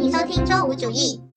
欢迎收听周五主义。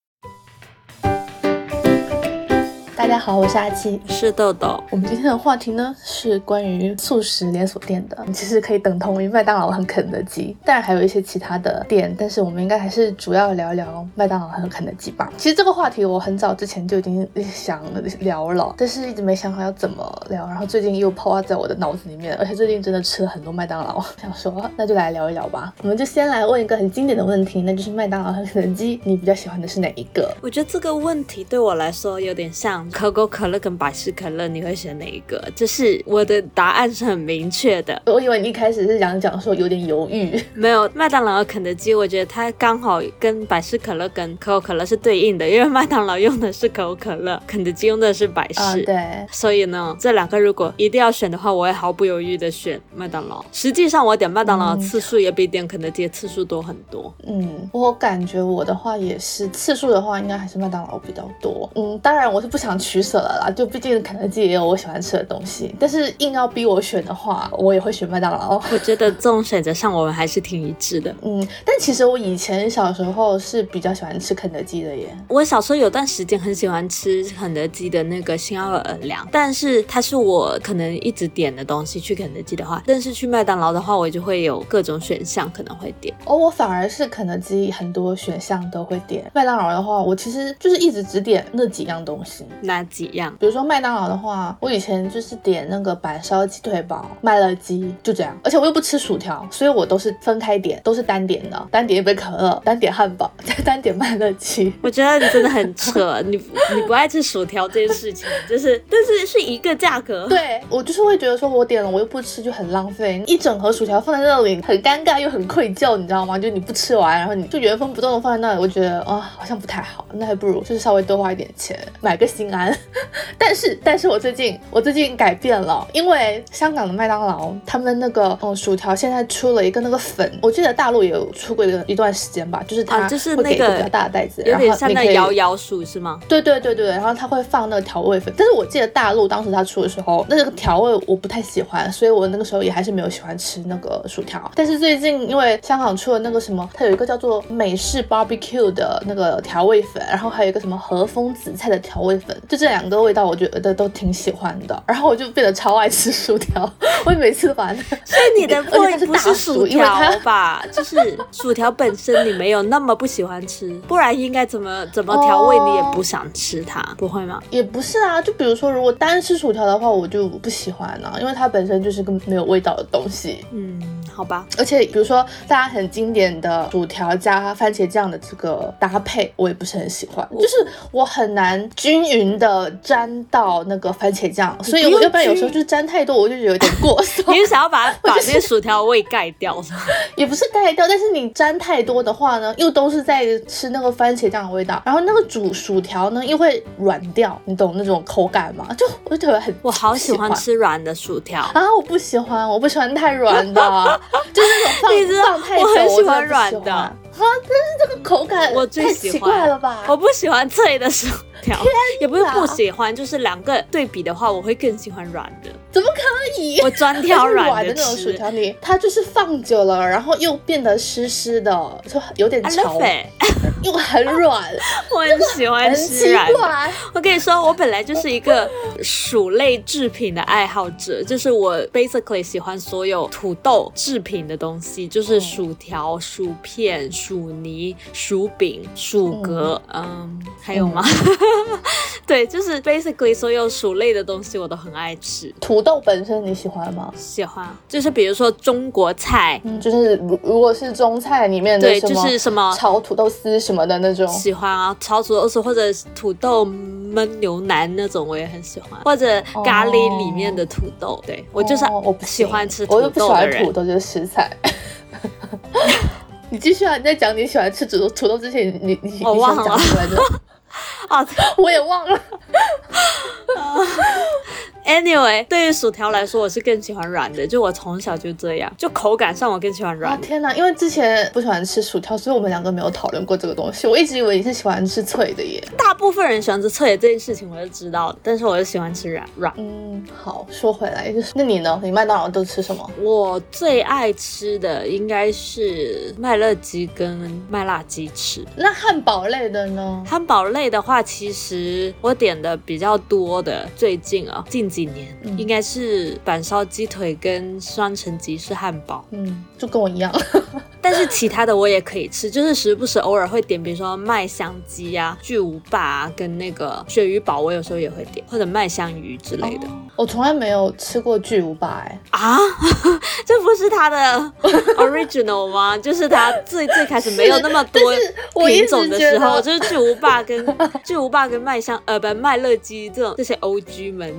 大家好，我是阿七，是豆豆。我们今天的话题呢是关于素食连锁店的，其实可以等同于麦当劳和肯德基，当然还有一些其他的店，但是我们应该还是主要聊一聊麦当劳和肯德基吧。其实这个话题我很早之前就已经想聊了，但是一直没想好要怎么聊，然后最近又抛花在我的脑子里面，而且最近真的吃了很多麦当劳，想说那就来聊一聊吧。我们就先来问一个很经典的问题，那就是麦当劳和肯德基，你比较喜欢的是哪一个？我觉得这个问题对我来说有点像。可口可乐跟百事可乐，你会选哪一个？就是我的答案是很明确的。我以为你一开始是想讲说有点犹豫，没有。麦当劳和肯德基，我觉得它刚好跟百事可乐跟可口可乐是对应的，因为麦当劳用的是可口可乐，肯德基用的是百事。对。所以呢，这两个如果一定要选的话，我会毫不犹豫的选麦当劳。实际上，我点麦当劳的次数也比点肯德基的次数多很多。嗯，我感觉我的话也是，次数的话应该还是麦当劳比较多。嗯，当然我是不想取舍了啦，就毕竟肯德基也有我喜欢吃的东西。但是硬要逼我选的话，我也会选麦当劳。我觉得这种选择上我们还是挺一致的。嗯，但其实我以前小时候是比较喜欢吃肯德基的耶。我小时候有段时间很喜欢吃肯德基的那个新奥尔良，但是它是我可能一直点的东西。去肯德基的话，但是去麦当劳的话，我就会有各种选项可能会点。哦，我反而是肯德基很多选项都会点。麦当劳的话，我其实就是一直只点那几样东西。哪几样？比如说麦当劳的话，我以前就是点那个板烧鸡腿堡、麦乐鸡，就这样。而且我又不吃薯条，所以我都是分开点，都是单点的，单点一杯可乐，单点 汉堡，再单点麦乐鸡。我觉得你真的很扯，你你不爱吃薯条这件事情，就是但是是一个价格。对我就是会觉得说，我点了我又不吃，就很浪费。一整盒薯条放在那里，很尴尬又很愧疚，你知道吗？就你不吃完，然后你就原封不动的放在那里，我觉得啊，好像不太好。那还不如就是稍微多花一点钱，买个心安。但是，但是我最近我最近改变了，因为香港的麦当劳他们那个嗯薯条现在出了一个那个粉，我记得大陆也有出过一个一段时间吧，就是它就是那个比较大的袋子，有点像那摇摇薯是吗？对对对对，然后它会放那个调味粉，但是我记得大陆当时它出的时候，那个调味我不太喜欢，所以我那个时候也还是没有喜欢吃那个薯条。但是最近因为香港出了那个什么，它有一个叫做美式 barbecue 的那个调味粉，然后还有一个什么和风紫菜的调味粉，就这两个味道我觉得都挺喜欢的，然后我就变得超爱吃薯条，我每次都把它。所以你的 不是薯条吧？就是薯条本身你没有那么不喜欢吃，不然应该怎么怎么调味你也不想吃它，不会吗？也不是啊，就比如说如果单吃薯条的话，我就不喜欢呢，因为它本身就是个没有味道的东西。嗯，好吧。而且比如说大家很经典的薯条加番茄酱的这个搭配，我也不是很喜欢，就是我很难均匀的沾到那个番茄酱，所以我要不然有时候就沾太多，我就觉得有点过 馊。你是想要把把那些薯条味盖掉是吗？也不是盖掉，但是你沾太多的话呢，又都是在吃那个番茄酱的味道，然后那个煮薯条呢又会软掉，你懂那种口感吗？就我就特别很，我好喜欢吃软的薯条啊！我不喜欢，我不喜欢太软的，就是那种放放太久，我很喜欢软的啊！但是这个口感我最喜奇怪了吧？我不喜欢脆的薯条，也不是不喜欢，就是两个对比的话，我会更喜欢软的。怎么可以？我专挑软的那种薯条，你它就是放久了，然后又变得湿湿的，就有点潮，又很软。我很喜欢吃软。我跟你说，我本来就是一个薯类制品的爱好者，就是我 basically 喜欢所有土豆制品的东西，就是薯条、薯片、薯泥、薯饼、薯格，嗯，还有吗？对，就是 basically 所有薯类的东西我都很爱吃。土豆本身你喜欢吗？喜欢，就是比如说中国菜，就是如如果是中菜里面的，对，就是什么炒土豆丝什么的那种，喜欢啊，炒土豆丝或者土豆焖牛腩那种我也很喜欢，或者咖喱里面的土豆，对我就是我不喜欢吃土豆的人，我不喜欢土豆这个食材。你继续啊！你在讲你喜欢吃土豆土豆之前，你你你想讲出来的。啊，我也忘了。Anyway，对于薯条来说，我是更喜欢软的，就我从小就这样，就口感上我更喜欢软。天哪，因为之前不喜欢吃薯条，所以我们两个没有讨论过这个东西。我一直以为你是喜欢吃脆的耶。大部分人喜欢吃脆的这件事情我是知道的，但是我是喜欢吃软软。嗯，好，说回来就是，那你呢？你麦当劳都吃什么？我最爱吃的应该是麦乐鸡跟麦辣鸡翅。那汉堡类的呢？汉堡类的话，其实我点的比较多的，最近啊，近。几年应该是板烧鸡腿跟双层吉士汉堡，嗯，就跟我一样。但是其他的我也可以吃，就是时不时偶尔会点，比如说麦香鸡啊、巨无霸啊，跟那个鳕鱼堡，我有时候也会点，或者麦香鱼之类的。我从来没有吃过巨无霸，哎啊，这不是它的 original 吗？就是它最最开始没有那么多 品种的时候，就是巨无霸跟巨无霸跟麦香呃不麦乐鸡这种这些 O G 们。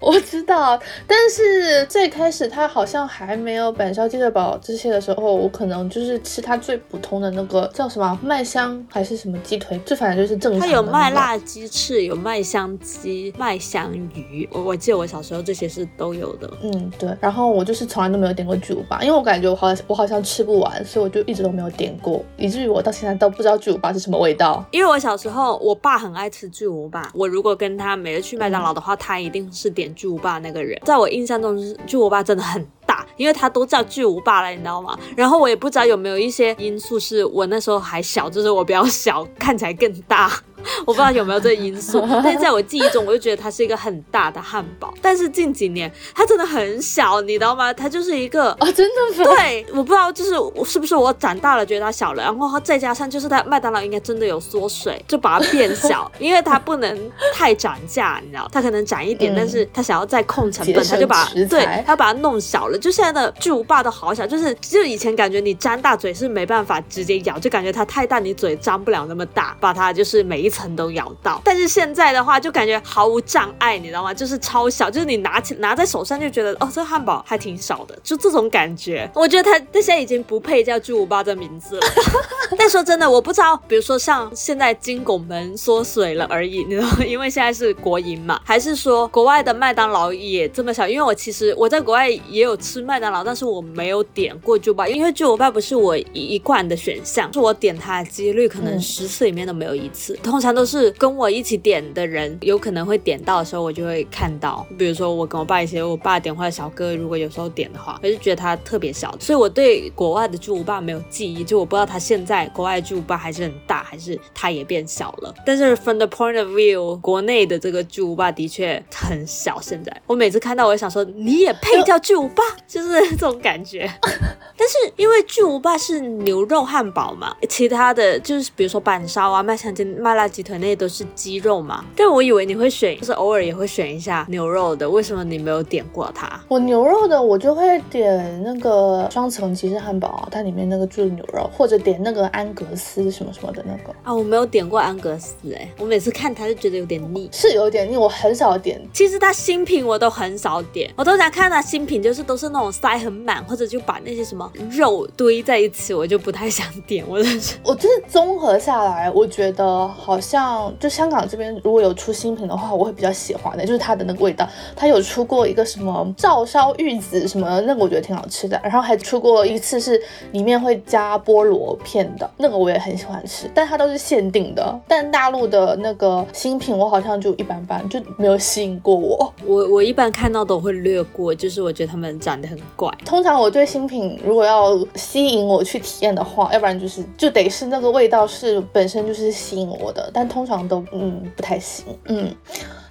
我知道，但是最开始它好像还没有板烧鸡腿堡这些的时候，我可能就是吃它最普通的那个叫什么麦香还是什么鸡腿，这反正就是正常的。它有麦辣鸡翅，有麦香鸡、麦香鱼。我我记得我小时候这些是都有的。嗯，对。然后我就是从来都没有点过巨无霸，因为我感觉我好像我好像吃不完，所以我就一直都没有点过，以至于我到现在都不知道巨无霸是什么味道。因为我小时候我爸很爱吃巨无霸，我如果跟他每次去麦当劳的话，他一定是点。巨无霸那个人，在我印象中是，巨无霸真的很大，因为他都叫巨无霸了，你知道吗？然后我也不知道有没有一些因素，是我那时候还小，就是我比较小，看起来更大。我不知道有没有这因素，但是在我记忆中，我就觉得它是一个很大的汉堡。但是近几年，它真的很小，你知道吗？它就是一个啊，真的对，我不知道，就是是不是我长大了觉得它小了，然后再加上就是它麦当劳应该真的有缩水，就把它变小，因为它不能太涨价，你知道，它可能涨一点，但是它想要再控成本，它就把对，它把它弄小了。就现在的巨无霸都好小，就是就以前感觉你张大嘴是没办法直接咬，就感觉它太大，你嘴张不了那么大，把它就是每一。层都咬到，但是现在的话就感觉毫无障碍，你知道吗？就是超小，就是你拿起拿在手上就觉得哦，这汉堡还挺小的，就这种感觉。我觉得它它现在已经不配叫巨无霸这名字了。但说真的，我不知道，比如说像现在金拱门缩水了而已，你知道吗？因为现在是国营嘛，还是说国外的麦当劳也这么小？因为我其实我在国外也有吃麦当劳，但是我没有点过巨无霸，因为巨无霸不是我一贯的选项，是我点它的几率可能十次里面都没有一次。通常都是跟我一起点的人，有可能会点到的时候，我就会看到。比如说我跟我爸一起，我爸点或者小哥如果有时候点的话，我就觉得它特别小，所以我对国外的巨无霸没有记忆，就我不知道它现在国外巨无霸还是很大，还是它也变小了。但是 from the point of view，国内的这个巨无霸的确很小。现在我每次看到，我就想说，你也配叫巨无霸，就是 这种感觉。但是因为巨无霸是牛肉汉堡嘛，其他的就是比如说板烧啊、麦香鸡、麦辣。鸡腿那些都是鸡肉嘛，但我以为你会选，就是偶尔也会选一下牛肉的，为什么你没有点过它？我牛肉的我就会点那个双层吉士汉堡，它里面那个就是牛肉，或者点那个安格斯什么什么的那个啊，我没有点过安格斯哎，我每次看它就觉得有点腻，是有点腻，我很少点。其实它新品我都很少点，我都想看它新品，就是都是那种塞很满，或者就把那些什么肉堆在一起，我就不太想点。我是 我就是综合下来，我觉得好。像就香港这边如果有出新品的话，我会比较喜欢的，就是它的那个味道。它有出过一个什么照烧玉子什么，那个我觉得挺好吃的。然后还出过一次是里面会加菠萝片的，那个我也很喜欢吃。但它都是限定的。但大陆的那个新品我好像就一般般，就没有吸引过我。我我一般看到都会略过，就是我觉得他们很怪。通常我对新品如果要吸引我去体验的话，要不然就是就得是那个味道是本身就是吸引我的。但通常都嗯不太行，嗯。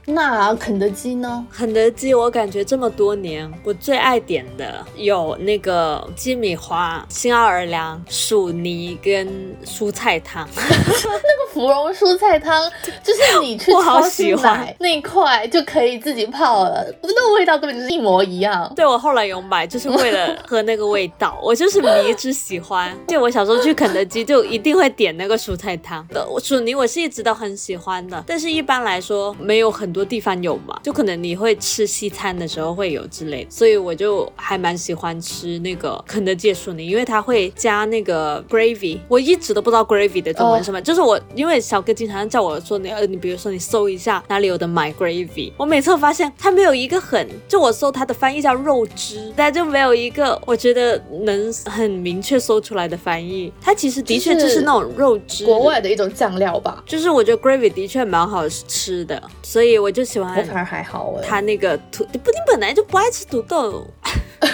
那肯德基呢？肯德基，我感觉这么多年，我最爱点的有那个鸡米花、新奥尔良薯泥跟蔬菜汤。那个芙蓉蔬菜汤，就是你去超市买那块就可以自己泡了，那味道根本就是一模一样。对，我后来有买，就是为了喝那个味道，我就是迷之喜欢。就我小时候去肯德基，就一定会点那个蔬菜汤的薯泥，我是一直都很喜欢的。但是一般来说，没有很多。多地方有嘛，就可能你会吃西餐的时候会有之类，所以我就还蛮喜欢吃那个肯德基薯泥，因为它会加那个 gravy，我一直都不知道 gravy 的中文什么，就是我因为小哥经常叫我说你呃你比如说你搜一下哪里有的买 gravy，我每次发现它没有一个很，就我搜它的翻译叫肉汁，但就没有一个我觉得能很明确搜出来的翻译，它其实的确就是那种肉汁，国外的一种酱料吧，就是我觉得 gravy 的确蛮好吃的，所以我就喜欢。我反而还好哎，他那个土不，你本来就不爱吃土豆。但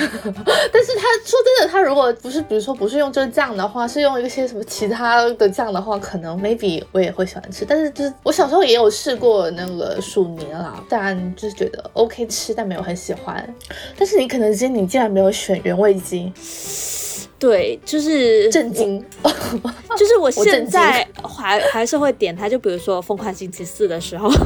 是他说真的，他如果不是，比如说不是用这个酱的话，是用一些什么其他的酱的话，可能 maybe 我也会喜欢吃。但是就是我小时候也有试过那个薯泥啦，但就是觉得 OK 吃，但没有很喜欢。但是你可能今天你竟然没有选原味鸡，对，就是震惊，就是我现在还还是会点它，就比如说疯狂星期四的时候。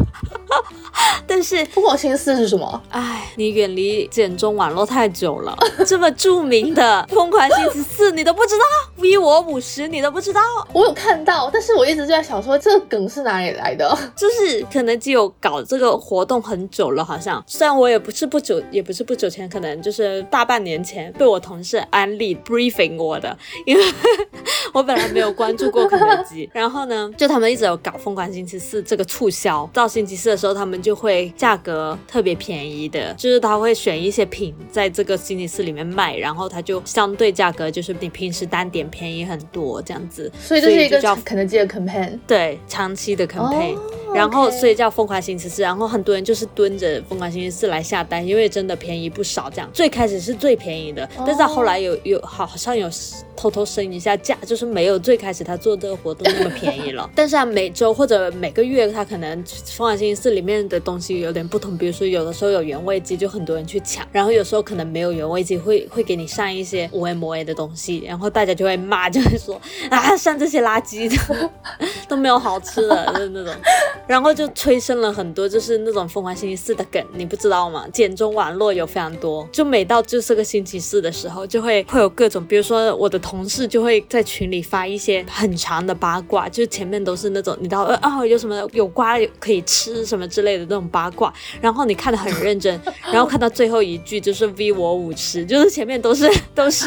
但是疯狂星期四是什么？哎，你远离简中网络太久了，这么著名的疯狂星期四你都不知道？V 我五十你都不知道？我有看到，但是我一直就在想说这个梗是哪里来的？就是肯德基有搞这个活动很久了，好像虽然我也不是不久，也不是不久前，可能就是大半年前被我同事安利 briefing 我的，因为 我本来没有关注过肯德基，然后呢，就他们一直有搞疯狂星期四这个促销，到星期四的时候他们就会。价格特别便宜的，就是他会选一些品在这个星期四里面卖，然后他就相对价格就是比平时单点便宜很多这样子。所以这是一个叫肯德基的 campaign，对，长期的 campaign。然后所以叫疯狂星期四，然后很多人就是蹲着疯狂星期四来下单，因为真的便宜不少。这样最开始是最便宜的，但是后来有有好好像有偷偷升一下价，就是没有最开始他做这个活动那么便宜了。但是啊，每周或者每个月他可能疯狂星期四里面的东西。有点不同，比如说有的时候有原味鸡，就很多人去抢，然后有时候可能没有原味鸡，会 会给你上一些无 M A 的东西，然后大家就会骂，就会说啊，上这些垃圾的 都没有好吃的，就是那种，然后就催生了很多就是那种疯狂星期四的梗，你不知道吗？简中网络有非常多，就每到就是个星期四的时候，就会会有各种，比如说我的同事就会在群里发一些很长的八卦，就是前面都是那种你知道啊有什么有瓜可以吃什么之类的那种八。卦，然后你看的很认真，然后看到最后一句就是 V 我五十，就是前面都是都是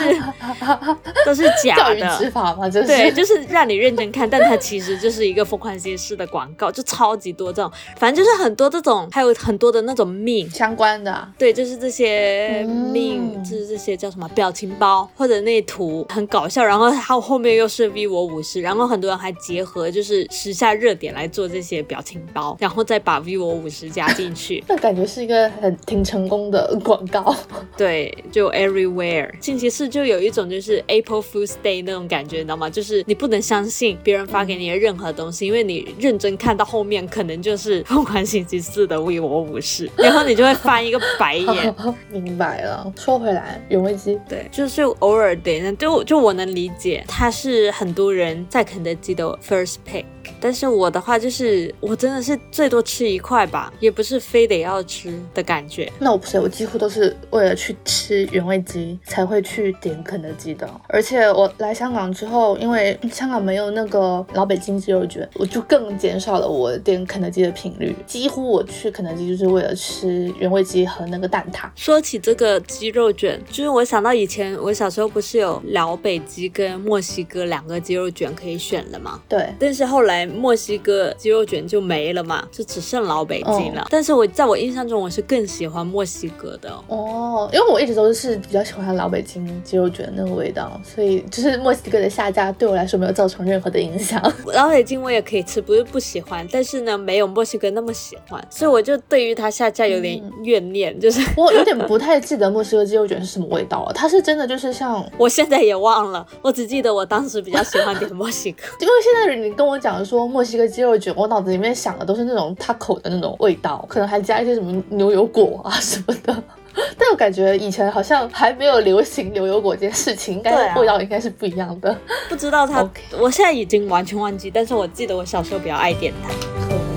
都是假的，吃法吗？就是对，就是让你认真看，但它其实就是一个疯狂星期四的广告，就超级多这种，反正就是很多这种，还有很多的那种命相关的，对，就是这些命，就是这些叫什么表情包或者那图很搞笑，然后它后面又是 V 我五十，然后很多人还结合就是时下热点来做这些表情包，然后再把 V 我五十加。进去，那感觉是一个很挺成功的广告。对，就 everywhere。近期是就有一种就是 April Fool's Day 那种感觉，你知道吗？就是你不能相信别人发给你的任何东西，因为你认真看到后面，可能就是 疯狂星期四的为我武士，然后你就会翻一个白眼。明白了。说回来，原味鸡，对，就是偶尔点，就就我能理解，它是很多人在肯德基的 first pick。但是我的话就是，我真的是最多吃一块吧，也不是非得要吃的感觉。那我不是，我几乎都是为了去吃原味鸡才会去点肯德基的。而且我来香港之后，因为香港没有那个老北京鸡肉卷，我就更减少了我点肯德基的频率。几乎我去肯德基就是为了吃原味鸡和那个蛋挞。说起这个鸡肉卷，就是我想到以前我小时候不是有老北鸡跟墨西哥两个鸡肉卷可以选的吗？对。但是后来。墨西哥鸡肉卷就没了嘛，就只剩老北京了。但是我在我印象中，我是更喜欢墨西哥的哦，因为我一直都是比较喜欢老北京鸡肉卷那个味道，所以就是墨西哥的下架对我来说没有造成任何的影响。老北京我也可以吃，不是不喜欢，但是呢，没有墨西哥那么喜欢，所以我就对于它下架有点怨念，就是我有点不太记得墨西哥鸡肉卷是什么味道了。它是真的就是像 我现在也忘了，我只记得我当时比较喜欢点墨西哥，因为现在你跟我讲说墨。墨西哥鸡肉卷，我脑子里面想的都是那种 taco 的那种味道，可能还加一些什么牛油果啊什么的。但我感觉以前好像还没有流行牛油果这件事情，应该味道应该是不一样的。不知道它，我现在已经完全忘记，但是我记得我小时候比较爱点它。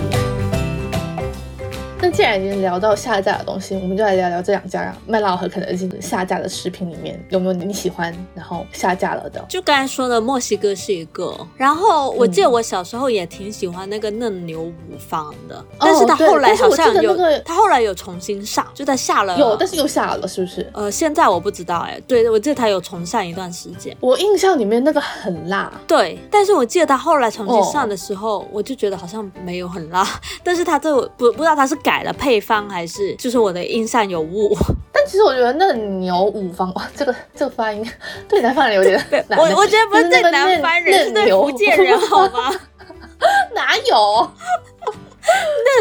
那既然已经聊到下架的东西，我们就来聊聊这两家麦当劳和肯德基下架的食品里面有没有你喜欢然后下架了的？就刚才说的墨西哥是一个，然后我记得我小时候也挺喜欢那个嫩牛五方的，但是他后来好像有，他后来有重新上，就在下了，有，但是又下了，是不是？呃，现在我不知道哎，对，我记得他有重上一段时间，我印象里面那个很辣，对，但是我记得他后来重新上的时候，我就觉得好像没有很辣，但是他这不不知道他是改了配方还是就是我的印象有误，但其实我觉得嫩牛五方哇，这个这个发音对南方人有点难，我我觉得不是对南方人，是对福建人好吗？哪有？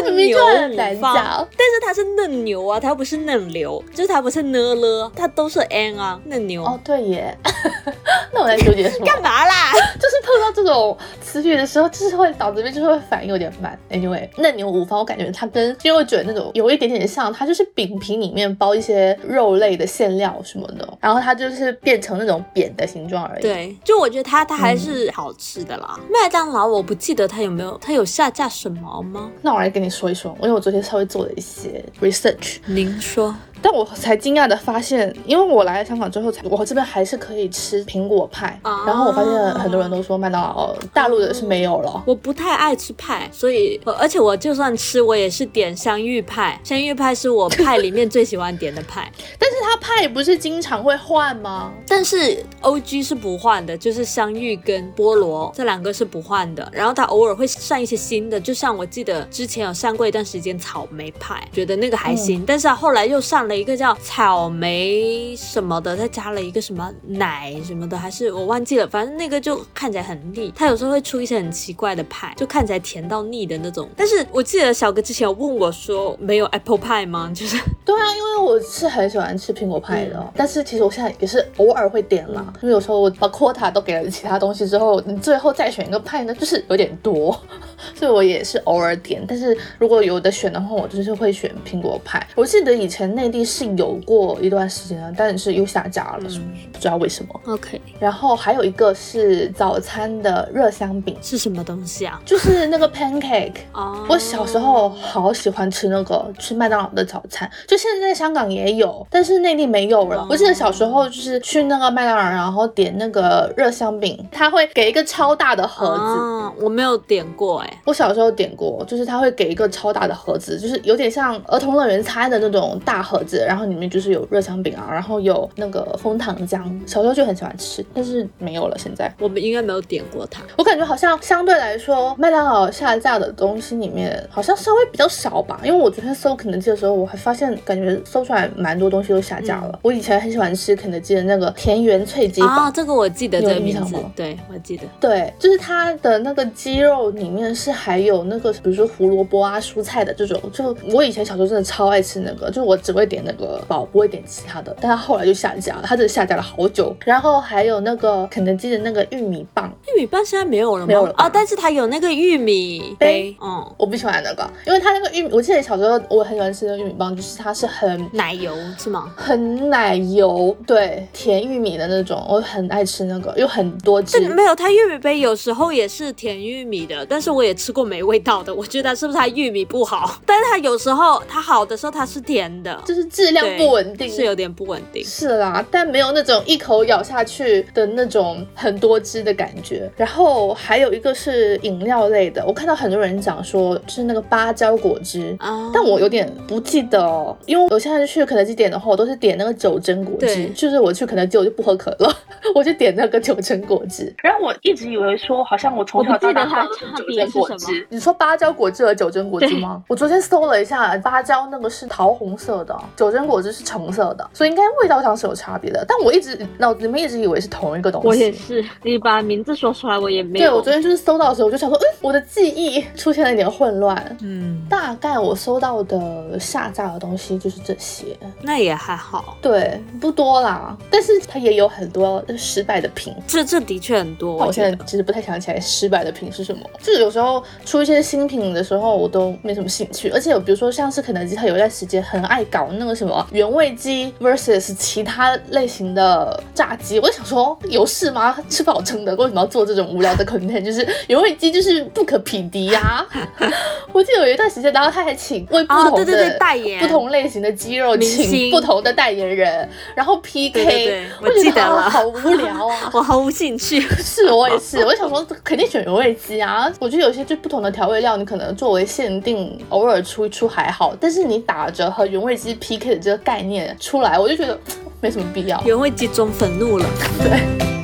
嫩牛五方，但是它是嫩牛啊，它又不是嫩牛，就是它不是呢了，它都是 n 啊，嫩牛。哦，对耶。那我在纠结什么？干嘛啦？就是碰到这种词语的时候，就是会脑子里面就是会反应有点慢。Anyway，嫩牛五方，我感觉它跟鸡肉卷那种有一点点像，它就是饼皮里面包一些肉类的馅料什么的，然后它就是变成那种扁的形状而已。对，就我觉得它它还是好吃的啦。麦当劳我不记得它有没有，它有下架什么吗？那我来跟你说一说，因为我昨天稍微做了一些 research。您说。但我才惊讶的发现，因为我来了香港之后，才我这边还是可以吃苹果派。啊然后我发现很多人都说麦当劳大陆的是没有了。我不太爱吃派，所以而且我就算吃，我也是点香芋派。香芋派是我派里面最喜欢点的派。但是它派不是经常会换吗？但是 O G 是不换的，就是香芋跟菠萝这两个是不换的。然后它偶尔会上一些新的，就像我记得之前有上过一段时间草莓派，觉得那个还行。但是后来又上了。一个叫草莓什么的，再加了一个什么奶什么的，还是我忘记了。反正那个就看起来很腻。它有时候会出一些很奇怪的派，就看起来甜到腻的那种。但是我记得小哥之前有问我说，没有 apple pie 吗？就是对啊，因为我是很喜欢吃苹果派的。但是其实我现在也是偶尔会点啦，因为有时候我把 quota 都给了其他东西之后，你最后再选一个派呢，就是有点多，所以我也是偶尔点。但是如果有的选的话，我就是会选苹果派。我记得以前内地。是有过一段时间的，但是又下架了，不知道为什么。OK，然后还有一个是早餐的热香饼，是什么东西啊？就是那个 pancake。哦，我小时候好喜欢吃那个，吃麦当劳的早餐。就现在香港也有，但是内地没有了。我记得小时候就是去那个麦当劳，然后点那个热香饼，他会给一个超大的盒子。我没有点过哎，我小时候点过，就是他会给一个超大的盒子，就是有点像儿童乐园餐的那种大盒子。然后里面就是有热香饼啊，然后有那个枫糖浆，小时候就很喜欢吃，但是没有了。现在我们应该没有点过它。我感觉好像相对来说，麦当劳下架的东西里面好像稍微比较少吧。因为我昨天搜肯德基的时候，我还发现感觉搜出来蛮多东西都下架了。我以前很喜欢吃肯德基的那个田园脆鸡啊，这个我记得这个名字，对我记得，对，就是它的那个鸡肉里面是还有那个，比如说胡萝卜啊、蔬菜的这种。就我以前小时候真的超爱吃那个，就我只会点那个宝，不会点其他的。但它后来就下架了，它这下架了好久。然后还有那个肯德基的那个玉米棒，玉米棒现在没有了吗？没有了啊，但是它有那个玉米杯，嗯，我不喜欢那个，因为它那个玉米，我记得小时候我很喜欢吃那个玉米棒，就是它是很奶油是吗？很奶油，对，甜玉米的那种，我很爱吃那个，有很多汁。没有，它玉米杯有时候也是甜玉米的，但是我也吃过没味道的，我觉得是不是它玉米不好？但是它有时候它好的时候它是甜的，就是质量不稳定，是有点不稳定。是啦，但没有那种一口咬下去的那种很多汁的感觉。然后还有一个是饮料类的，我看到很多人讲说就是那个芭蕉果汁啊，但我有点不记得哦，因为我现在去肯德基点的话，我都是点那个九珍果汁，就是我去肯德基我就不喝可乐，我就点那个九珍果汁。然后我一直以为说好像我从小到大喝九珍果汁，你说芭蕉果汁和九珍果汁吗？我昨天搜了一下，芭蕉那个是桃红色的，九珍果汁是橙色的，所以应该味道上是有差别的。但我一直脑子里面一直以为是同一个东西。我也是，你把名字说出来，我也没有。对，我昨天就是搜到的时候，我就想说，嗯，我的记忆出现了一点混乱。嗯，大概我搜到的下架的东西就是这些，那也还好。对，不多啦，但是它也有很多失败的品。这这的确很多。我现在其实不太想起来失败的品是什么。就是有时候。候出一些新品的时候，我都没什么兴趣。而且有比如说像是肯德基，它有一段时间很爱搞那个什么原味鸡 versus 其他类型的炸鸡，我就想说有事吗？吃不好撑的，为什么要做这种无聊的 content？就是原味鸡就是不可匹敌呀。我记得有一段时间，然后他还请为不同的代言不同类型的鸡肉请不同的代言人，然后 PK，我记得了，好无聊啊，我毫无兴趣。是我也是，我想说肯定选原味鸡啊。我觉得有些就不同的调味料，你可能作为限定偶尔出一出还好，但是你打着和原味鸡 PK 的这个概念出来，我就觉得没什么必要。原味集中愤怒了，对。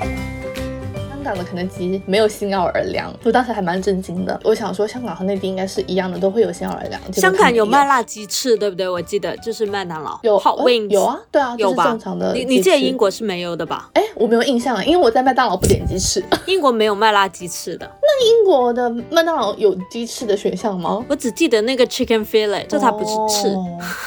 香港的肯德基没有新奥尔良，我当时还蛮震惊的。我想说，香港和内地应该是一样的，都会有新奥尔良。香港有麦辣鸡翅，对不对？我记得就是麦当劳有 Hot Wings，有啊，对啊，有吧？正常的。你你记得英国是没有的吧？哎，我没有印象，因为我在麦当劳不点鸡翅。英国没有麦辣鸡翅的。那英国的麦当劳有鸡翅的选项吗？我只记得那个 Chicken Fillet，这它不是翅。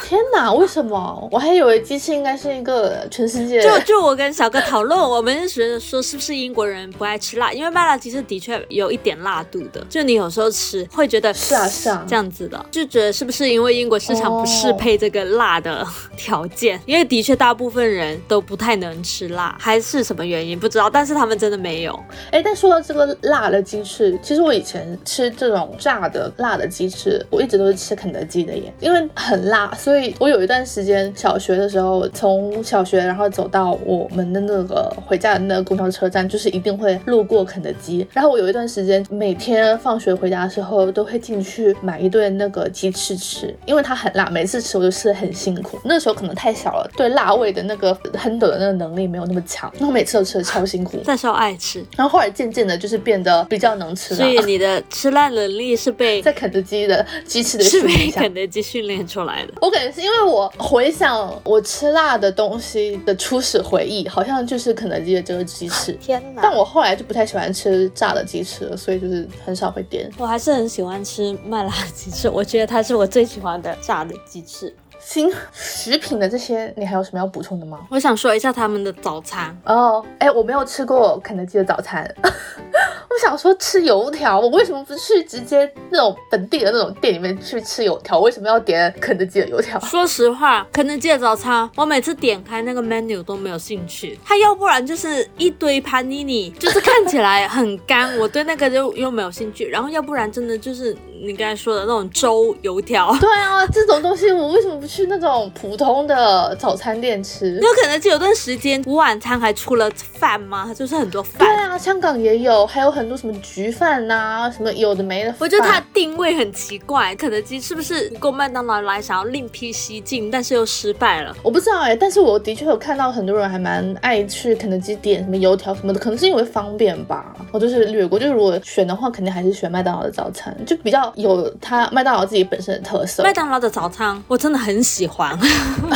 天哪，为什么？我还以为鸡翅应该是一个全世界。就就我跟小哥讨论，我们觉得说是不是英国人不爱吃辣？因为麦。辣鸡翅的确有一点辣度的，就你有时候吃会觉得是啊是啊这样子的，就觉得是不是因为英国市场不适配这个辣的 条件？因为的确大部分人都不太能吃辣，还是什么原因不知道。但是他们真的没有。哎，但说到这个辣的鸡翅，其实我以前吃这种炸的辣的鸡翅，我一直都是吃肯德基的耶，因为很辣，所以我有一段时间小学的时候，从小学然后走到我们的那个回家的那个公交车站，就是一定会路过肯德。基，然后我有一段时间每天放学回家的时候都会进去买一顿那个鸡翅吃，因为它很辣，每次吃我就吃的很辛苦。那时候可能太小了，对辣味的那个 handle 的那个能力没有那么强，然后每次都吃的超辛苦。但是爱吃，然后后来渐渐的就是变得比较能吃。所以你的吃辣能力是被 在肯德基的鸡翅的训练肯德基训练出来的。我感觉是因为我回想我吃辣的东西的初始回忆，好像就是肯德基的这个鸡翅。天哪！但我后来来就不太喜欢吃。吃炸的鸡翅了，所以就是很少会点。我还是很喜欢吃麦辣鸡翅，我觉得它是我最喜欢的炸的鸡翅。新食品的这些，你还有什么要补充的吗？我想说一下他们的早餐哦。哎，我没有吃过肯德基的早餐。我想说吃油条，我为什么不去直接那种本地的那种店里面去吃油条？为什么要点肯德基的油条？说实话，肯德基的早餐，我每次点开那个 menu 都没有兴趣。它要不然就是一堆 panini，就是看起来很干，我对那个就又没有兴趣。然后要不然真的就是你刚才说的那种粥油条。对啊，这种东西我为什么不去那种普通的早餐店吃？有肯德基有段时间晚餐还出了饭吗？就是很多饭。对啊，香港也有，还有很多什么焗饭呐，什么有的没的。我觉得它定位很奇怪，肯德基是不是够麦当劳来想要另辟蹊径，但是又失败了？我不知道哎，但是我的确有看到很多人还蛮爱去肯德基点什么油条什么的，可能是因为方便吧。我就是略过，就是如果选的话，肯定还是选麦当劳的早餐，就比较有它麦当劳自己本身的特色。麦当劳的早餐我真的很喜欢，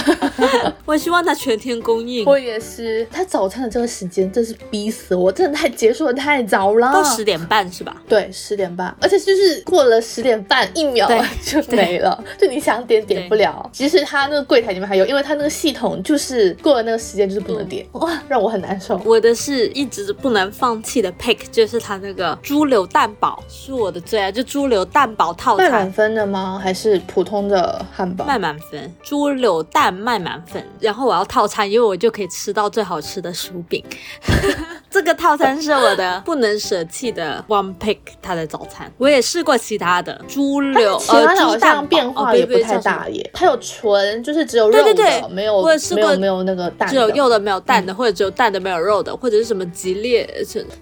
我希望它全天供应。我也是，它早餐的这个时间真是逼死我，真的太结束的太早了，到十点半是吧？对，十点半，而且就是过了十点半一秒就没了，就你想点点不了。其实它那个柜台里面还有，因为它那个系统就是过了那个时间就是不能点，哇，让我很难受。我的是一直不能放弃的 pick，就是它那个猪柳蛋堡是我的最爱，就猪柳蛋堡套餐。卖满分的吗？还是普通的汉堡？卖满分，猪柳蛋麦满分，然后我要套餐，因为我就可以吃到最好吃的薯饼。这个套餐是我的 不能舍弃的 one pick，它的早餐我也试过其他的猪柳，其他的好像变化也不太大耶。它有纯就是只有肉的，没有没有没有那个蛋，只有肉的没有蛋的，或者只有蛋的没有肉的，或者是什么吉列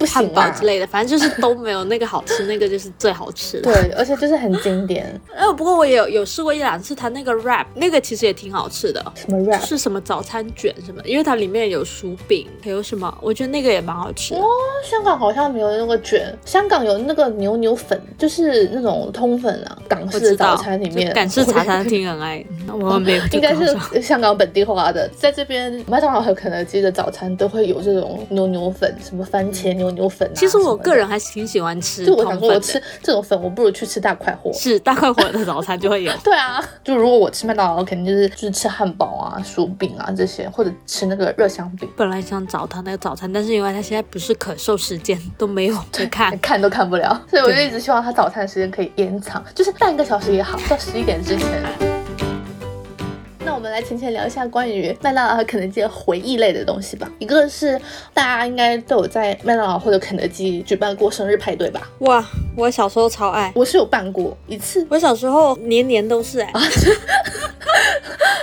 汉堡之类的，反正就是都没有那个好吃，那个就是最好吃的。对，而且就是很经典。呃，不过我也有有试过一两次，它那个 wrap 那个其实也挺好吃的。什么 wrap？是什么早餐卷什么？因为它里面有薯饼，还有什么？我觉得那个也蛮好吃。哦，香港好像没有那个卷，香港有那个牛牛粉，就是那种通粉啊。港式早餐里面，港式茶餐厅很爱，我没有。应该是香港本地化的，在这边麦当劳和肯德基的早餐都会有这种牛牛粉，什么番茄牛牛粉。其实我个人还挺喜欢吃，就我想说，我吃这种粉，我不如去吃大快活。是大快活的早餐就会有。对啊，就如果我吃麦当劳，肯定就是就是吃汉堡啊、薯饼啊这些，或者吃那个热香饼。本来想找他那个早餐，但是因为他现在不是可售时间都没有在看，看都看不了，所以我就一直希望他早餐的时间可以延长，就是半个小时也好，到十一点之前。我们来浅浅聊一下关于麦当劳和肯德基的回忆类的东西吧。一个是大家应该都有在麦当劳或者肯德基举办过生日派对吧？哇，我小时候超爱，我是有办过一次。我小时候年年都是哎，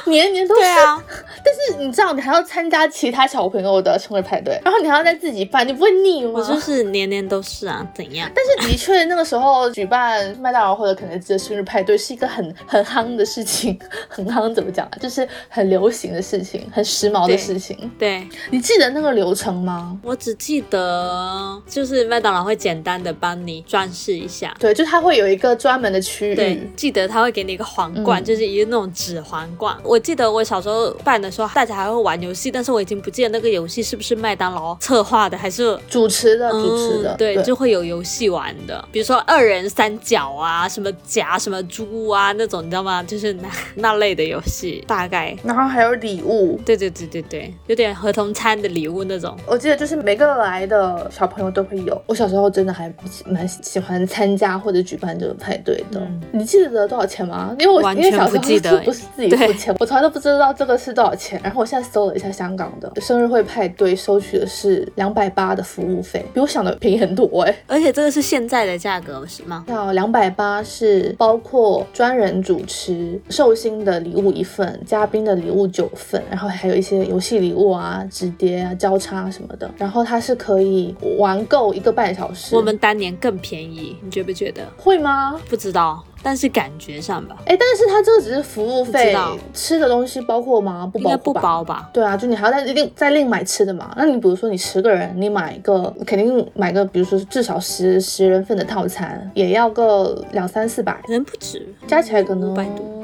年年都是。对啊，但是你知道，你还要参加其他小朋友的生日派对，然后你还要再自己办，你不会腻吗？我就是年年都是啊，怎样？但是的确，那个时候举办麦当劳或者肯德基的生日派对是一个很很夯的事情，很夯怎么讲啊？就是很流行的事情，很时髦的事情。对，你记得那个流程吗？我只记得就是麦当劳会简单的帮你装饰一下。对，就它会有一个专门的区域。对，记得他会给你一个皇冠，就是一个那种纸皇冠。我记得我小时候办的时候，大家还会玩游戏，但是我已经不记得那个游戏是不是麦当劳策划的，还是主持的主持的。对，就会有游戏玩的，比如说二人三角啊，什么夹什么猪啊那种，你知道吗？就是那 那类的游戏，大概。然后还有礼物，对对对对对，有点合同餐的礼物那种。我记得就是每个来的小朋友都会有。我小时候真的还蛮喜欢参加或者举办这种派对的。你记得多少钱吗？因为我因为小时候不是自己付钱，我从来都不知道这个是多少钱。然后我现在搜了一下香港的生日会派对，收取的是两百八的服务费，比我想的便宜很多哎。而且这个是现在的价格是吗？要两百八是包括专人主持、寿星的礼物一份、嘉宾。的礼物九份，然后还有一些游戏礼物啊、纸碟啊、交叉什么的，然后它是可以玩够一个半小时。我们当年更便宜，你觉不觉得？会吗？不知道，但是感觉上吧。哎，但是它这个只是服务费，吃的东西包括吗？不包不包吧？对啊，就你还要再另再另买吃的嘛。那你比如说你十个人，你买个肯定买个，比如说至少十十人份的套餐，也要个两三四百，可能不止，加起来可能五百多。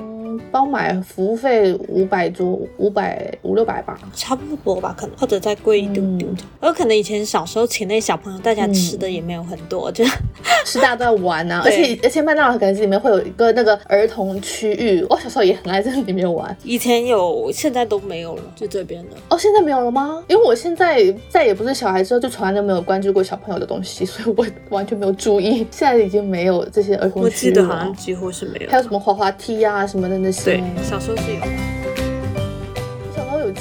包买服务费五百多，五百五六百吧，差不多吧，可能或者再贵一丢丢。有可能以前小时候请那小朋友，大家吃的也没有很多，就 是大家都在玩啊。而且而且麦当劳感觉里面会有一个那个儿童区域，我小时候也很爱在里面玩。以前有，现在都没有了，就这边的。哦，现在没有了吗？因为我现在再也不是小孩之后，就从来都没有关注过小朋友的东西，所以我完全没有注意。现在已经没有这些儿童区域了。我记得好像几乎是没有。还有什么滑滑梯啊什么的那些。对，小时候是有。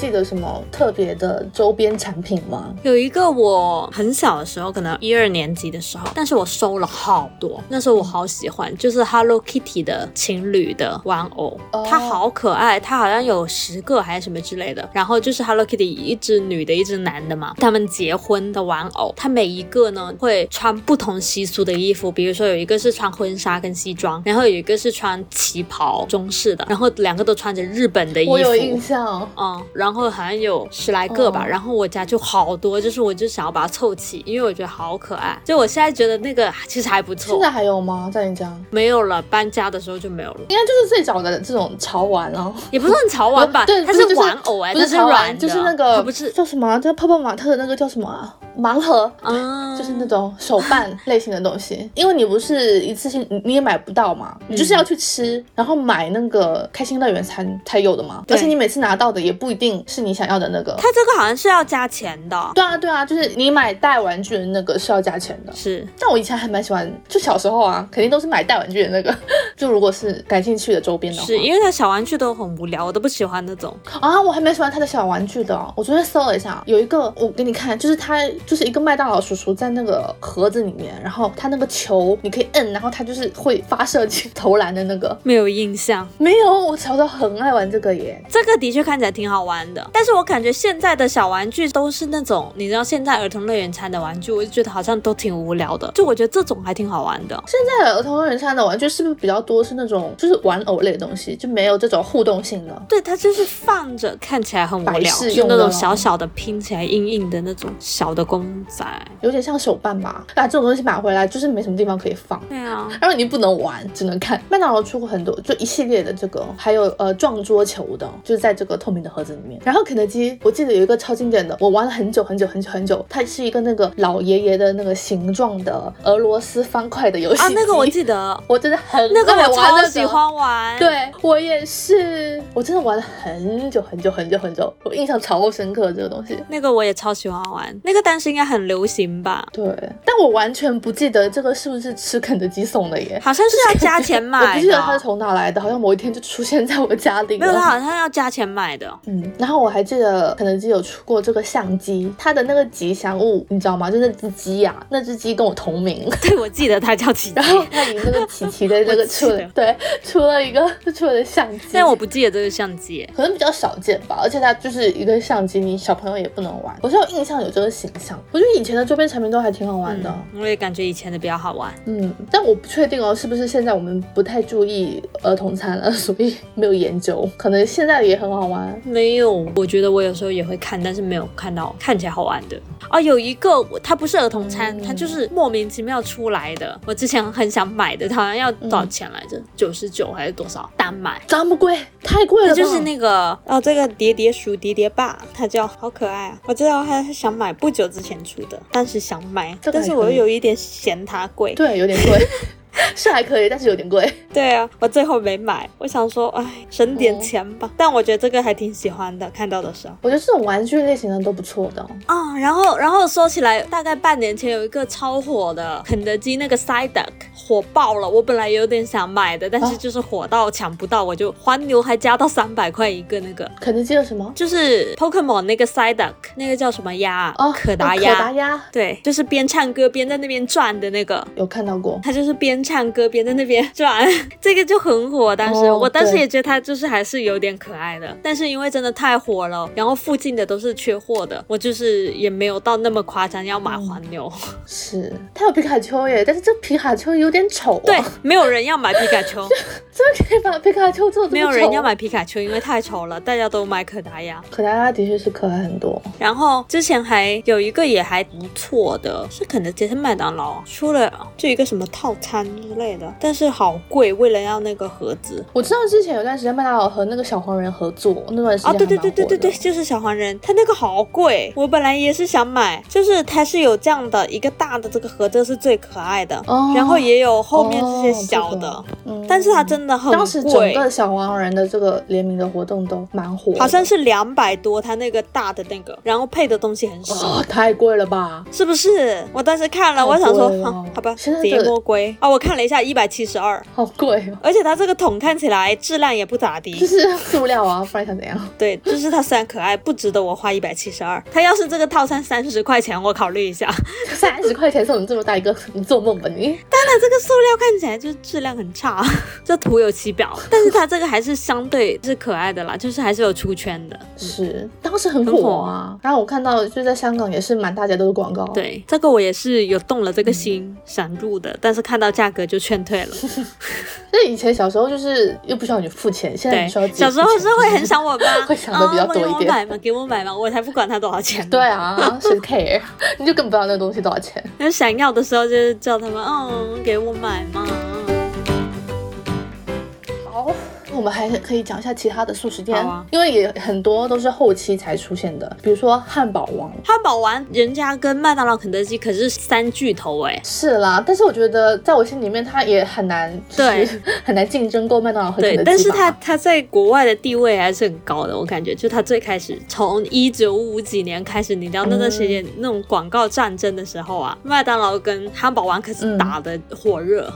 记得什么特别的周边产品吗？有一个我很小的时候，可能一二年级的时候，但是我收了好多。那时候我好喜欢，就是 Hello Kitty 的情侣的玩偶，它好可爱，它好像有十个还是什么之类的。然后就是 Hello Kitty 一只女的，一只男的嘛，他们结婚的玩偶，它每一个呢会穿不同习俗的衣服，比如说有一个是穿婚纱跟西装，然后有一个是穿旗袍中式的，然后两个都穿着日本的衣服。我有印象，嗯。然后好像有十来个吧，然后我家就好多，就是我就想要把它凑齐，因为我觉得好可爱。就我现在觉得那个其实还不错。现在还有吗？在你家？没有了，搬家的时候就没有了。应该就是最早的这种潮玩哦，也不是很潮玩吧？对，它是玩偶哎，不是潮玩，就是那个不是叫什么？叫泡泡玛特的那个叫什么？盲盒啊，就是那种手办类型的东西。因为你不是一次性，你也买不到嘛，你就是要去吃，然后买那个开心乐园才才有的嘛。而且你每次拿到的也不一定。是你想要的那个，它这个好像是要加钱的。对啊，对啊，就是你买带玩具的那个是要加钱的。是，但我以前还蛮喜欢，就小时候啊，肯定都是买带玩具的那个。就如果是感兴趣的周边的话，是因为它小玩具都很无聊，我都不喜欢那种啊。我还蛮喜欢它的小玩具的。我昨天搜了一下，有一个我给你看，就是它就是一个麦当劳叔叔在那个盒子里面，然后他那个球你可以摁，然后他就是会发射去 投篮的那个。没有印象，没有。我小时候很爱玩这个耶，这个的确看起来挺好玩的。但是我感觉现在的小玩具都是那种，你知道现在儿童乐园餐的玩具，我就觉得好像都挺无聊的。就我觉得这种还挺好玩的。现在儿童乐园餐的玩具是不是比较多是那种就是玩偶类的东西，就没有这种互动性的？对，它就是放着看起来很无聊，就那种小小的拼起来硬硬的那种小的公仔，有点像手办吧。啊，这种东西买回来就是没什么地方可以放。对啊，然后你不能玩，只能看。麦当劳出过很多，就一系列的这个，还有呃撞桌球的，就是在这个透明的盒子里面。然后肯德基，我记得有一个超经典的，我玩了很久很久很久很久，它是一个那个老爷爷的那个形状的俄罗斯方块的游戏啊，那个我记得，我真的很那个我超喜欢玩，对我也是，我真的玩了很久很久很久很久，我印象超深刻这个东西。那个我也超喜欢玩，那个但时应该很流行吧？对，但我完全不记得这个是不是吃肯德基送的耶？好像是要加钱买。我不记得它是从哪来的，好像某一天就出现在我家里。没有，它好像要加钱买的。嗯，然后我还记得肯德基有出过这个相机，它的那个吉祥物你知道吗？就那只鸡呀，那只鸡跟我同名。对，我记得它叫奇奇。然后它以那个奇奇的这个 出了，对，出了一个出了相机。但我不记得这个相机，可能比较少见吧。而且它就是一个相机，你小朋友也不能玩。我是有印象有这个形象，我觉得以前的周边产品都还挺好玩的。我也感觉以前的比较好玩。嗯，但我不确定哦，是不是现在我们不太注意儿童餐了，所以没有研究。可能现在也很好玩。没有，我觉得我有时候也会看，但是没有看到看起来好玩的。哦，有一个它不是儿童餐，它就是莫名其妙出来的。我之前很想买的，它好像要多少钱来着？九十九还是多少？单买这么贵，太贵了。就是那个哦，这个叠叠鼠叠叠爸，它叫好可爱啊！我知道他是想买，不久之前出的，当时想买，但是我又有一点嫌它贵。对，有点贵。是还可以，但是有点贵。对啊，我最后没买。我想说，哎，省点钱吧。但我觉得这个还挺喜欢的，看到的时候。我觉得这种玩具类型的都不错的啊。然后，然后说起来，大概半年前有一个超火的肯德基那个 Side Duck 火爆了。我本来有点想买的，但是就是火到抢不到，我就黄牛还加到三百块 一个那个。肯德基的什么？就是 Pokemon 那个 Side Duck，那个叫什么鸭？哦，可达鸭。可达鸭。对，就是边唱歌边在那边转的那个。有看到过。它就是边唱歌边在那边 转，这个就很火。当时我当时也觉得它就是还是有点可爱的，但是因为真的太火了，然后附近的都是缺货的，我就是也没有到那么夸张要买黄牛。是，它有皮卡丘耶，但是这皮卡丘有点丑。对，没有人要买皮卡丘，真可以把皮卡丘做没有人要买皮卡丘，因为太丑了，大家都买可达鸭。可达鸭的确是可爱很多。然后之前还有一个也还不错的，是肯德基是麦当劳出了就一个什么套餐之类的，但是好贵，为了要那个盒子。我知道之前有段时间麦当劳和那个小黄人合作，那段时间啊，对对对对对对，就是小黄人，他那个好贵。我本来也是想买，就是它是有这样的一个大的这个盒子是最可爱的，然后也有后面这些小的，但是它真的很贵。当时整个小黄人的这个联名的活动都蛮火，好像是两百多，它那个大的那个，然后配的东西很少，太贵了吧？是不是？我当时看了，我想说，好吧，叠魔龟啊，我看了一下，一百七十二，好贵哦。而且它这个桶看起来质量也不咋地，就是塑料啊，不然想怎样？对，就是它虽然可爱，不值得我花一百七十二。它要是这个套餐三十块钱，我考虑一下。三十块钱送你这么大一个，你做梦吧你！当然，这个塑料看起来就质量很差，这徒有其表。但是它这个还是相对是可爱的啦，就是还是有出圈的。是，当时很火啊。然后我看到就在香港也是满大街都是广告。对，这个我也是有动了这个心想入的，但是看到价格就劝退了。那以前小时候就是又不需要你付钱，现在你需要。小时候是会很想我妈，会想的比较多一点。买嘛，给我买嘛，我才不管它多少钱。对啊，谁 care？你就根本不知道那个东西多少钱。那想要的时候就是叫他们，嗯，给我买嘛。好。我们还可以讲一下其他的素食店，因为也很多都是后期才出现的，比如说汉堡王。汉堡王人家跟麦当劳、肯德基可是三巨头哎。是啦，但是我觉得在我心里面，它也很难，对，很难竞争过麦当劳和肯德基。对，但是它它在国外的地位还是很高的，我感觉就它最开始从一九五几年开始，你知道那段时间那种广告战争的时候啊，麦当劳跟汉堡王可是打的火热。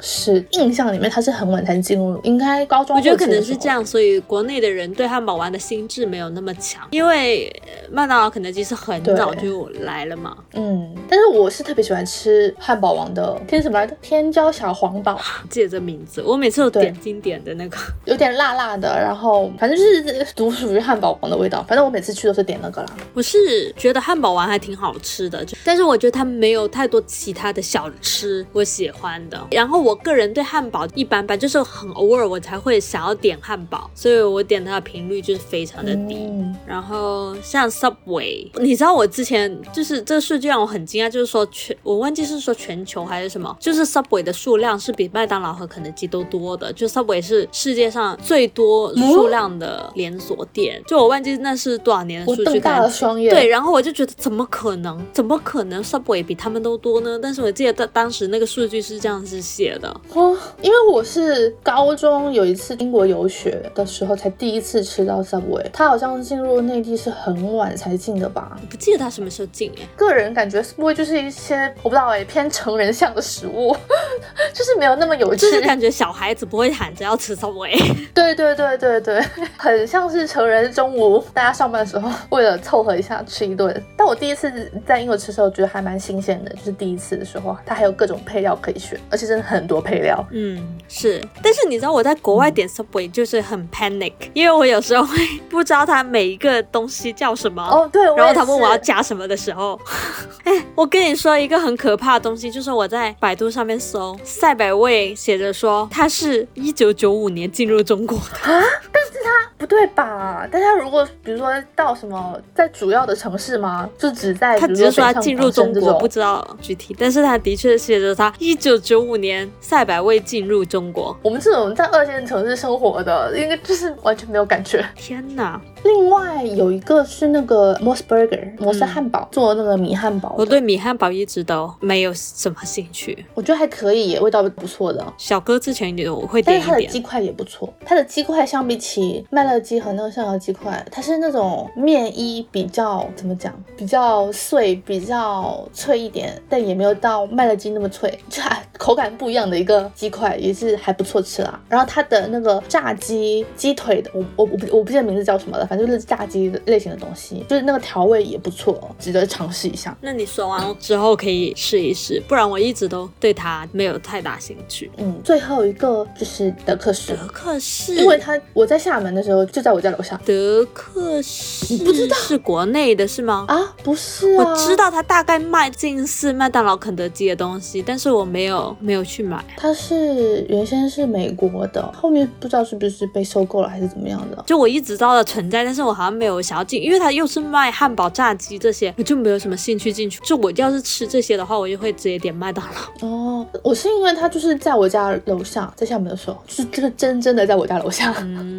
是印象里面它是很晚才进入，应该高中。我觉得可能是这样，所以国内的人对汉堡王的心智没有那么强，因为麦当劳、肯德基是很早就来了嘛。嗯，但是我是特别喜欢吃汉堡王的天什么来着？天椒小黄堡，记得这名字，我每次都点经典的那个，有点辣辣的，然后反正就是独属于汉堡王的味道。反正我每次去都是点那个啦。我是觉得汉堡王还挺好吃的，就但是我觉得它没有太多其他的小吃我喜欢的。然后我个人对汉堡一般般，就是很偶尔我才会想要。点汉堡，所以我点它的频率就是非常的低。然后像 Subway，你知道我之前就是这个数据让我很惊讶，就是说全我忘记是说全球还是什么，就是 Subway 的数量是比麦当劳和肯德基都多的，就 Subway 是世界上最多数量的连锁店。就我忘记那是多少年的数据，大了双眼。对，然后我就觉得怎么可能？怎么可能 Subway 比他们都多呢？但是我记得当当时那个数据是这样子写的。哦，因为我是高中有一次。次英国游学的时候才第一次吃到 Subway，他好像进入内地是很晚才进的吧？不记得他什么时候进哎。个人感觉 Subway 就是一些我不知道哎偏成人向的食物，就是没有那么有趣。就是感觉小孩子不会喊着要吃 Subway。对对对对对，很像是成人中午大家上班的时候为了凑合一下吃一顿。但我第一次在英国吃的时候觉得还蛮新鲜的，就是第一次的时候它还有各种配料可以选，而且真的很多配料。嗯，是。但是你知道我在国外点 Subway 就是很 panic，因为我有时候会不知道它每一个东西叫什么。哦，对。然后他问我要加什么的时候，哎，我跟你说一个很可怕的东西，就是我在百度上面搜赛百味，写着说它是一九九五年进入中国的 啊，但是它不对吧？但它如果比如说到什么在主要的城市吗？就只在他只是说他进入中国，不知道具体，但是他的确写着他一九九五年赛百味进入中国。我们这种在二线城市生活的，应该就是完全没有感觉。天哪！另外有一个是那个 Mos Burger 摩斯汉堡做那个米汉堡，我对米汉堡一直都没有什么兴趣。我觉得还可以，味道不错的。小哥之前有会点但是它的鸡块也不错。它的鸡块相比起麦乐鸡和那个象牙鸡块，它是那种面衣比较怎么讲，比较碎，比较脆一点，但也没有到麦乐鸡那么脆，就口感不一样的一个鸡块，也是还不错吃啦。然后它的那个炸鸡鸡腿的，我我我不我不记得名字叫什么了。反正就是炸鸡类型的东西，就是那个调味也不错，值得尝试一下。那你说完之后可以试一试，不然我一直都对它没有太大兴趣。嗯，最后一个就是德克士。德克士，因为它我在厦门的时候就在我家楼下。德克士，你不知道是国内的是吗？啊，不是啊，我知道它大概卖近似麦当劳、肯德基的东西，但是我没有没有去买。它是原先是美国的，后面不知道是不是被收购了还是怎么样的。就我一直知道的存在，但是我。好像没有想要进，因为他又是卖汉堡、炸鸡这些，我就没有什么兴趣进去。就我要是吃这些的话，我就会直接点麦当劳。哦，我是因为他就是在我家楼下，在厦门的时候，就是这个真真的在我家楼下，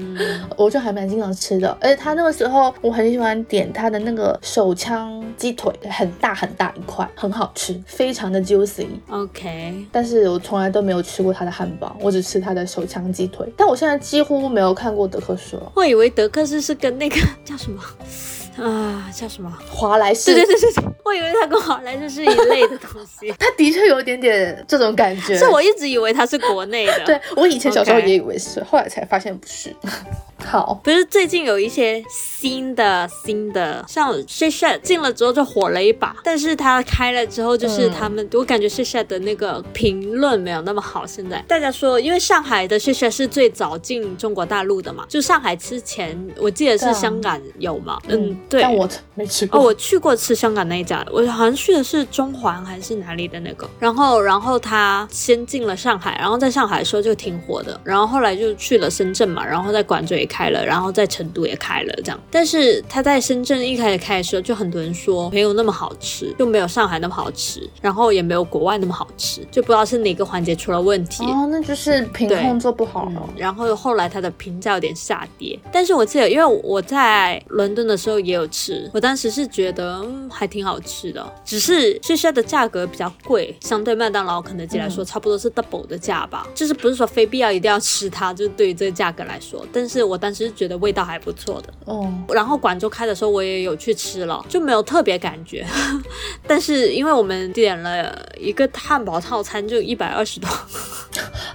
我就还蛮经常吃的。而且他那个时候，我很喜欢点他的那个手枪鸡腿，很大很大一块，很好吃，非常的 juicy。OK，但是我从来都没有吃过他的汉堡，我只吃他的手枪鸡腿。但我现在几乎没有看过德克士了。我以为德克士是跟那个。叫什么啊？叫什么？华莱士？对对对对对，我以为它跟华莱士是一类的东西。它的确有点点这种感觉，是我一直以为它是国内的。对我以前小时候也以为是，后来才发现不是。好，不是最近有一些新的新的，像 Shisha 进了之后就火了一把，但是它开了之后，就是他们我感觉 Shisha 的那个评论没有那么好。现在大家说，因为上海的 Shisha 是最早进中国大陆的嘛，就上海之前我记得是香港有嘛，嗯，对，但我没吃过。哦，我去过吃香港那一家，我好像去的是中环还是哪里的那个，然后然后他先进了上海，然后在上海的时候就挺火的，然后后来就去了深圳嘛，然后在广州也。开了，然后在成都也开了，这样。但是他在深圳一开始开的时候，就很多人说没有那么好吃，就没有上海那么好吃，然后也没有国外那么好吃，就不知道是哪个环节出了问题。哦，那就是品控做不好了。然后后来他的评价有点下跌。但是我记得，因为我在伦敦的时候也有吃，我当时是觉得还挺好吃的，只是现在的价格比较贵，相对麦当劳、肯德基来说，差不多是 double 的价吧。就是不是说非必要一定要吃它，就是对于这个价格来说，但是我。但是觉得味道还不错的哦。然后广州开的时候我也有去吃了，就没有特别感觉。但是因为我们点了一个汉堡套餐，就一百二十多，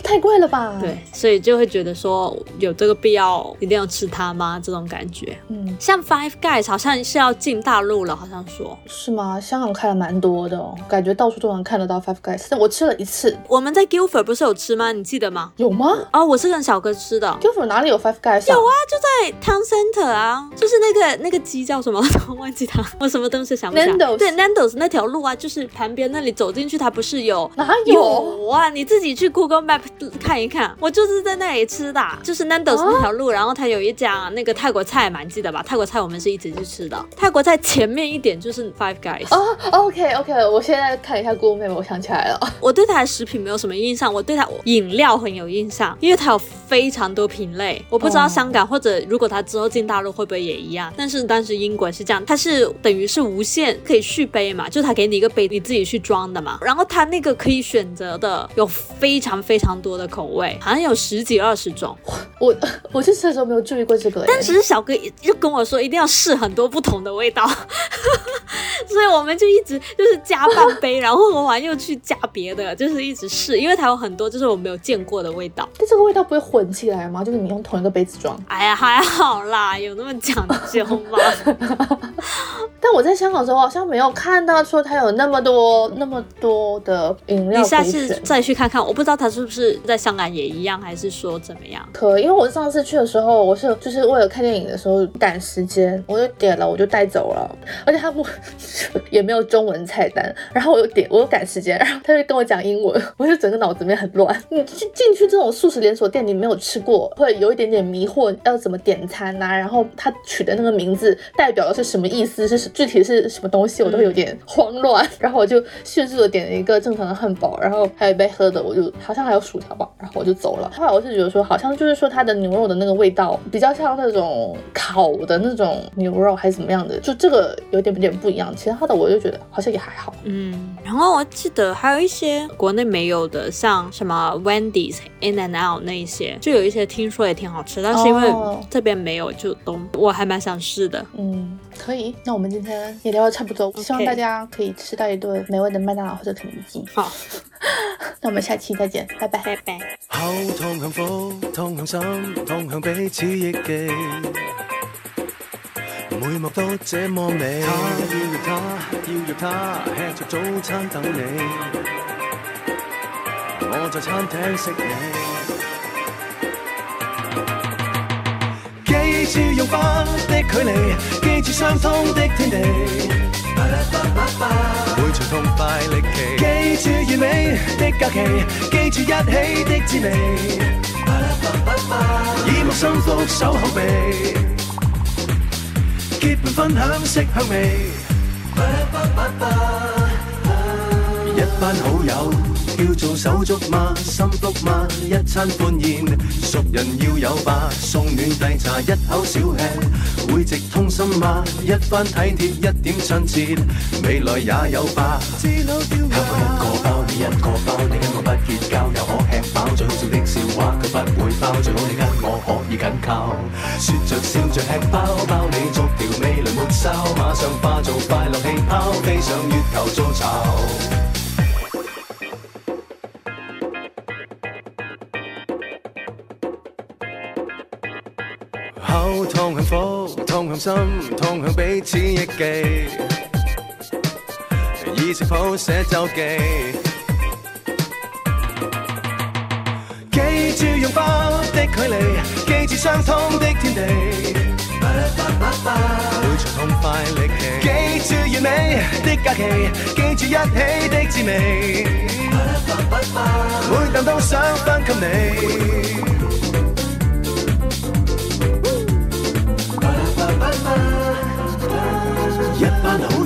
太贵了吧？对，所以就会觉得说有这个必要一定要吃它吗？这种感觉。嗯，像 Five Guys 好像是要进大陆了，好像说是吗？香港开了蛮多的，感觉到处都能看得到 Five Guys。但我吃了一次，我们在 Guildford 不是有吃吗？你记得吗？有吗？哦，我是跟小哥吃的。Guildford 哪里有 Five Guys？有啊，就在 Town Center 啊，就是那个那个鸡叫什么？我忘记它，我什么东西想不起来。对，Nando's 那条路啊，就是旁边那里走进去，它不是有哪有啊？你自己去 Google Map 看一看，我就是在那里吃的，就是 Nando's 那条路，然后它有一家那个泰国菜，蛮记得吧？泰国菜我们是一直去吃的。泰国菜前面一点就是 Five Guys。哦，OK OK，我现在看一下 Google Map，我想起来了。我对它的食品没有什么印象，我对它饮料很有印象，因为它有。非常多品类。我不知道香港或者如果他之后进大陆会不会也一样。但是当时英国是这样，它是等于是无限可以续杯嘛，就他给你一个杯，你自己去装的嘛。然后他那个可以选择的有非常非常多的口味，好像有十几二十种。我 我去吃的时候没有注意过这个，但只是小哥就跟我说一定要试很多不同的味道，所以我们就一直就是加半杯，然后喝完又去加别的，就是一直试，因为它有很多就是我没有见过的味道。但这个味道不会混起来吗？就是你用同一个杯子装？哎呀，还好啦，有那么讲究吗？但我在香港的时候好像没有看到说它有那么多那么多的饮料。你下次再去看看，我不知道它是不是在香港也一样，还是说怎么样？可因为我上次去的时候，我是就是为了看电影的时候赶时间，我就点了，我就带走了，而且他不 也没有中文菜单，然后我又点，我又赶时间，然后他就跟我讲英文，我就整个脑子里面很乱。你进进去这种素食连锁店，你没有吃过，会有一点点迷惑，要怎么点餐呐？然后他取的那个名字代表的是什么意思？是具体是什么东西？我都有点慌乱。然后我就迅速的点了一个正常的汉堡，然后还有一杯喝的，我就好像还有薯条吧，然后我就走了。后来我是觉得说，好像就是说它的牛肉的那个味道比较像那种烤的那种牛肉，还是怎么样的？就这个有点有点不一样。其他的我就觉得好像也还好。嗯，然后我记得还有一些国内没有的，像什么 Wendy's、In and Out 那一些，就有一些听说也挺好吃，但是因为这边没有，就都我还蛮想试的。嗯，可以。那我们今天也聊得差不多，希望大家可以吃到一顿美味的麦当劳或者肯德基。好，那我们下期再见，拜拜，拜拜。后痛向福，痛向心，痛向彼此忆记。每幕都这么美。他要约他，要约他，吃着早餐等你。我在餐厅识你。记住用花的距离，记住相通的天地。每场痛快力奇，记住完美的假期，记住一起的滋味。以睦心福守口鼻，结伴分享色香味。一班好友。叫做手足吗？心腹吗？一餐欢宴，熟人要有吧？送暖递茶，一口小吃，会直通心吗？一番体贴，一点亲切，未来也有吧？给我一个包，你一个包，你跟我不结交，又可吃饱，最好笑的笑话却不会爆，最好你跟我可以紧靠，说着笑着吃包包，你逐条味蕾没收，马上化做快乐气泡，飞上月球做巢。痛心，痛向彼此忆记。以食谱写周记，记住拥抱的距离，记住相通的天地。每场痛快力气，记住完美的假期，记住一起的滋味。每啖都想分给你。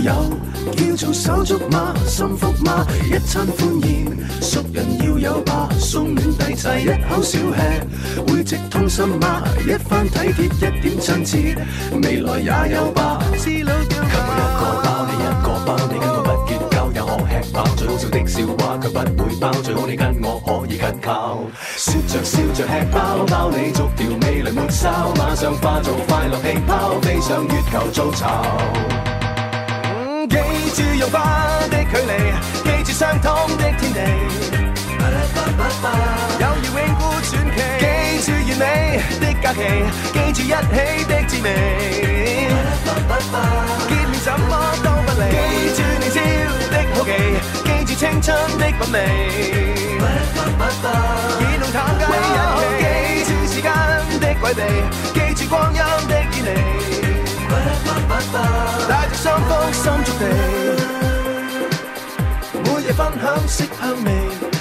友叫做手足吗，心腹吗，一餐欢宴，熟人要有吧，送暖递茶，一口小吃，会直通心吗，一番体贴，一点亲切，未来也有吧。给我一个包，你一个包，你跟我不结交，也可吃饱，最好笑的笑话却不会包，最好你跟我可以紧靠，说着笑着吃包包，你逐条味蕾没收，马上化做快乐气泡，飞上月球做巢。记住用花的距离，记住相通的天地。友谊永固传奇，记住完美的假期，记住一起的滋味。见面怎么都不离，记住年少的好奇，记住青春的品味。以浓淡计日期，记住时间的轨迹，记住光阴的远离。带着伤风心足地，每夜分享色香味。